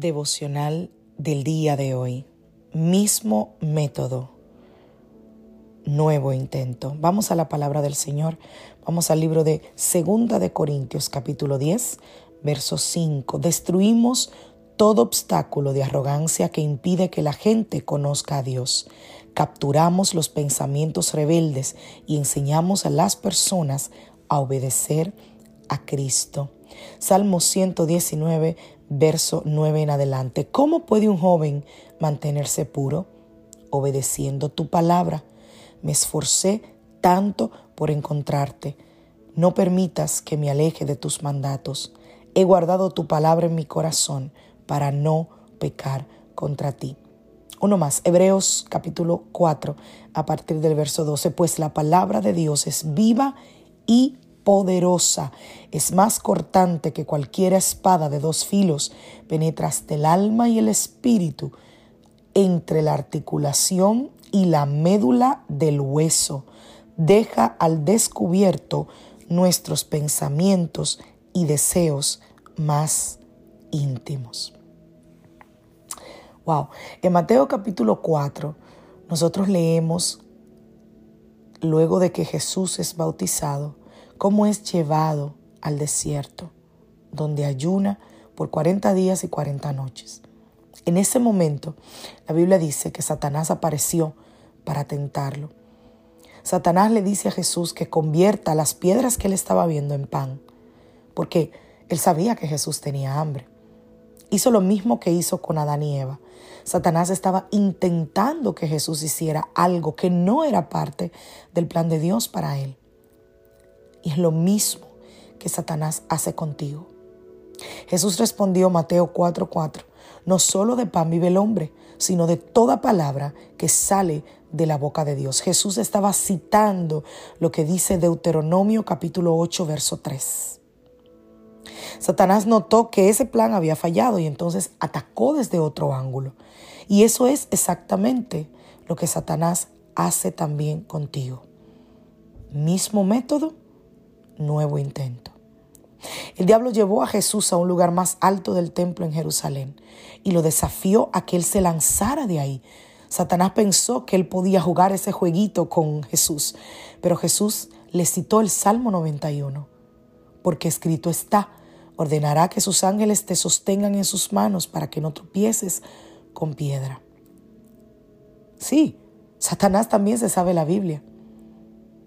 Devocional del día de hoy. Mismo método, nuevo intento. Vamos a la palabra del Señor. Vamos al libro de Segunda de Corintios capítulo 10, verso 5. Destruimos todo obstáculo de arrogancia que impide que la gente conozca a Dios. Capturamos los pensamientos rebeldes y enseñamos a las personas a obedecer a Cristo. Salmo 119, verso 9 en adelante. ¿Cómo puede un joven mantenerse puro? Obedeciendo tu palabra. Me esforcé tanto por encontrarte. No permitas que me aleje de tus mandatos. He guardado tu palabra en mi corazón para no pecar contra ti. Uno más, Hebreos capítulo 4, a partir del verso 12, pues la palabra de Dios es viva y poderosa, es más cortante que cualquier espada de dos filos, penetra hasta el alma y el espíritu, entre la articulación y la médula del hueso, deja al descubierto nuestros pensamientos y deseos más íntimos. Wow, en Mateo capítulo 4 nosotros leemos luego de que Jesús es bautizado, cómo es llevado al desierto, donde ayuna por 40 días y 40 noches. En ese momento, la Biblia dice que Satanás apareció para tentarlo. Satanás le dice a Jesús que convierta las piedras que él estaba viendo en pan, porque él sabía que Jesús tenía hambre. Hizo lo mismo que hizo con Adán y Eva. Satanás estaba intentando que Jesús hiciera algo que no era parte del plan de Dios para él. Y es lo mismo que Satanás hace contigo. Jesús respondió Mateo 4:4, no solo de pan vive el hombre, sino de toda palabra que sale de la boca de Dios. Jesús estaba citando lo que dice Deuteronomio capítulo 8, verso 3. Satanás notó que ese plan había fallado y entonces atacó desde otro ángulo. Y eso es exactamente lo que Satanás hace también contigo. Mismo método, nuevo intento. El diablo llevó a Jesús a un lugar más alto del templo en Jerusalén y lo desafió a que él se lanzara de ahí. Satanás pensó que él podía jugar ese jueguito con Jesús, pero Jesús le citó el Salmo 91, porque escrito está, ordenará que sus ángeles te sostengan en sus manos para que no tropieces con piedra. Sí, Satanás también se sabe la Biblia.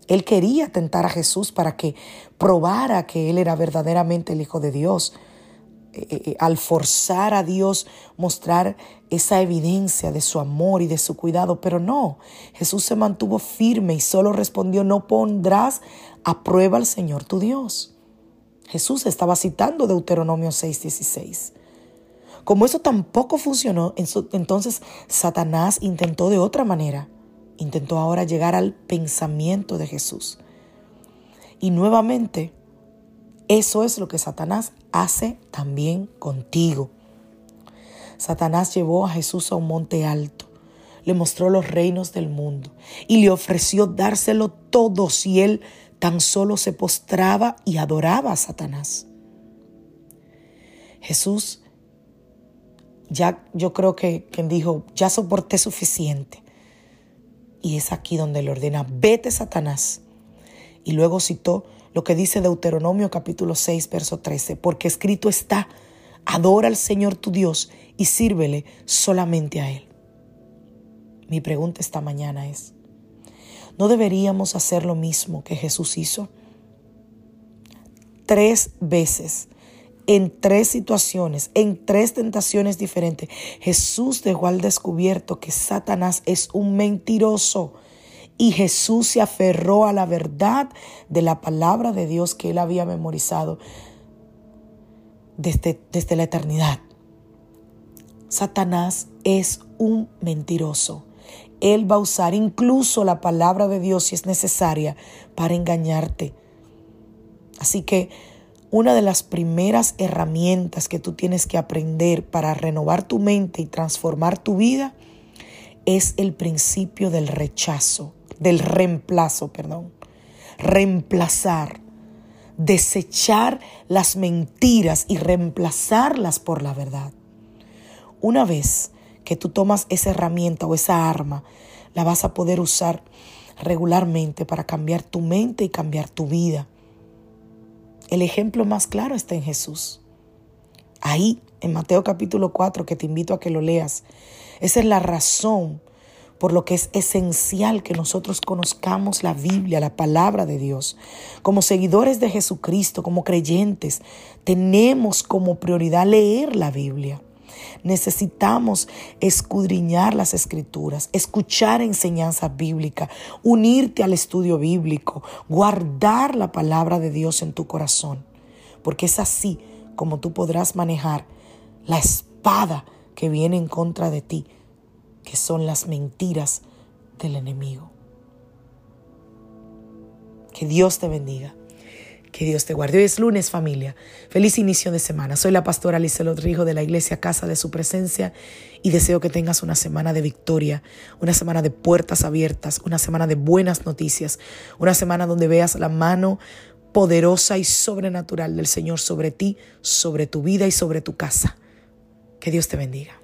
Él quería tentar a Jesús para que probara que Él era verdaderamente el Hijo de Dios. Eh, eh, eh, al forzar a Dios mostrar esa evidencia de su amor y de su cuidado, pero no, Jesús se mantuvo firme y solo respondió, no pondrás a prueba al Señor tu Dios. Jesús estaba citando Deuteronomio 6:16. Como eso tampoco funcionó, entonces Satanás intentó de otra manera intentó ahora llegar al pensamiento de Jesús. Y nuevamente, eso es lo que Satanás hace también contigo. Satanás llevó a Jesús a un monte alto, le mostró los reinos del mundo y le ofreció dárselo todo si él tan solo se postraba y adoraba a Satanás. Jesús ya yo creo que quien dijo, ya soporté suficiente. Y es aquí donde le ordena, vete Satanás. Y luego citó lo que dice Deuteronomio capítulo 6, verso 13, porque escrito está, adora al Señor tu Dios y sírvele solamente a Él. Mi pregunta esta mañana es, ¿no deberíamos hacer lo mismo que Jesús hizo? Tres veces en tres situaciones, en tres tentaciones diferentes, Jesús dejó al descubierto que Satanás es un mentiroso. Y Jesús se aferró a la verdad de la palabra de Dios que él había memorizado desde, desde la eternidad. Satanás es un mentiroso. Él va a usar incluso la palabra de Dios si es necesaria para engañarte. Así que una de las primeras herramientas que tú tienes que aprender para renovar tu mente y transformar tu vida es el principio del rechazo, del reemplazo, perdón. Reemplazar, desechar las mentiras y reemplazarlas por la verdad. Una vez que tú tomas esa herramienta o esa arma, la vas a poder usar regularmente para cambiar tu mente y cambiar tu vida. El ejemplo más claro está en Jesús. Ahí, en Mateo capítulo 4, que te invito a que lo leas. Esa es la razón por lo que es esencial que nosotros conozcamos la Biblia, la palabra de Dios. Como seguidores de Jesucristo, como creyentes, tenemos como prioridad leer la Biblia. Necesitamos escudriñar las escrituras, escuchar enseñanza bíblica, unirte al estudio bíblico, guardar la palabra de Dios en tu corazón, porque es así como tú podrás manejar la espada que viene en contra de ti, que son las mentiras del enemigo. Que Dios te bendiga. Que Dios te guarde. Hoy es lunes, familia. Feliz inicio de semana. Soy la pastora Alice Rijo de la Iglesia Casa de Su Presencia y deseo que tengas una semana de victoria, una semana de puertas abiertas, una semana de buenas noticias, una semana donde veas la mano poderosa y sobrenatural del Señor sobre ti, sobre tu vida y sobre tu casa. Que Dios te bendiga.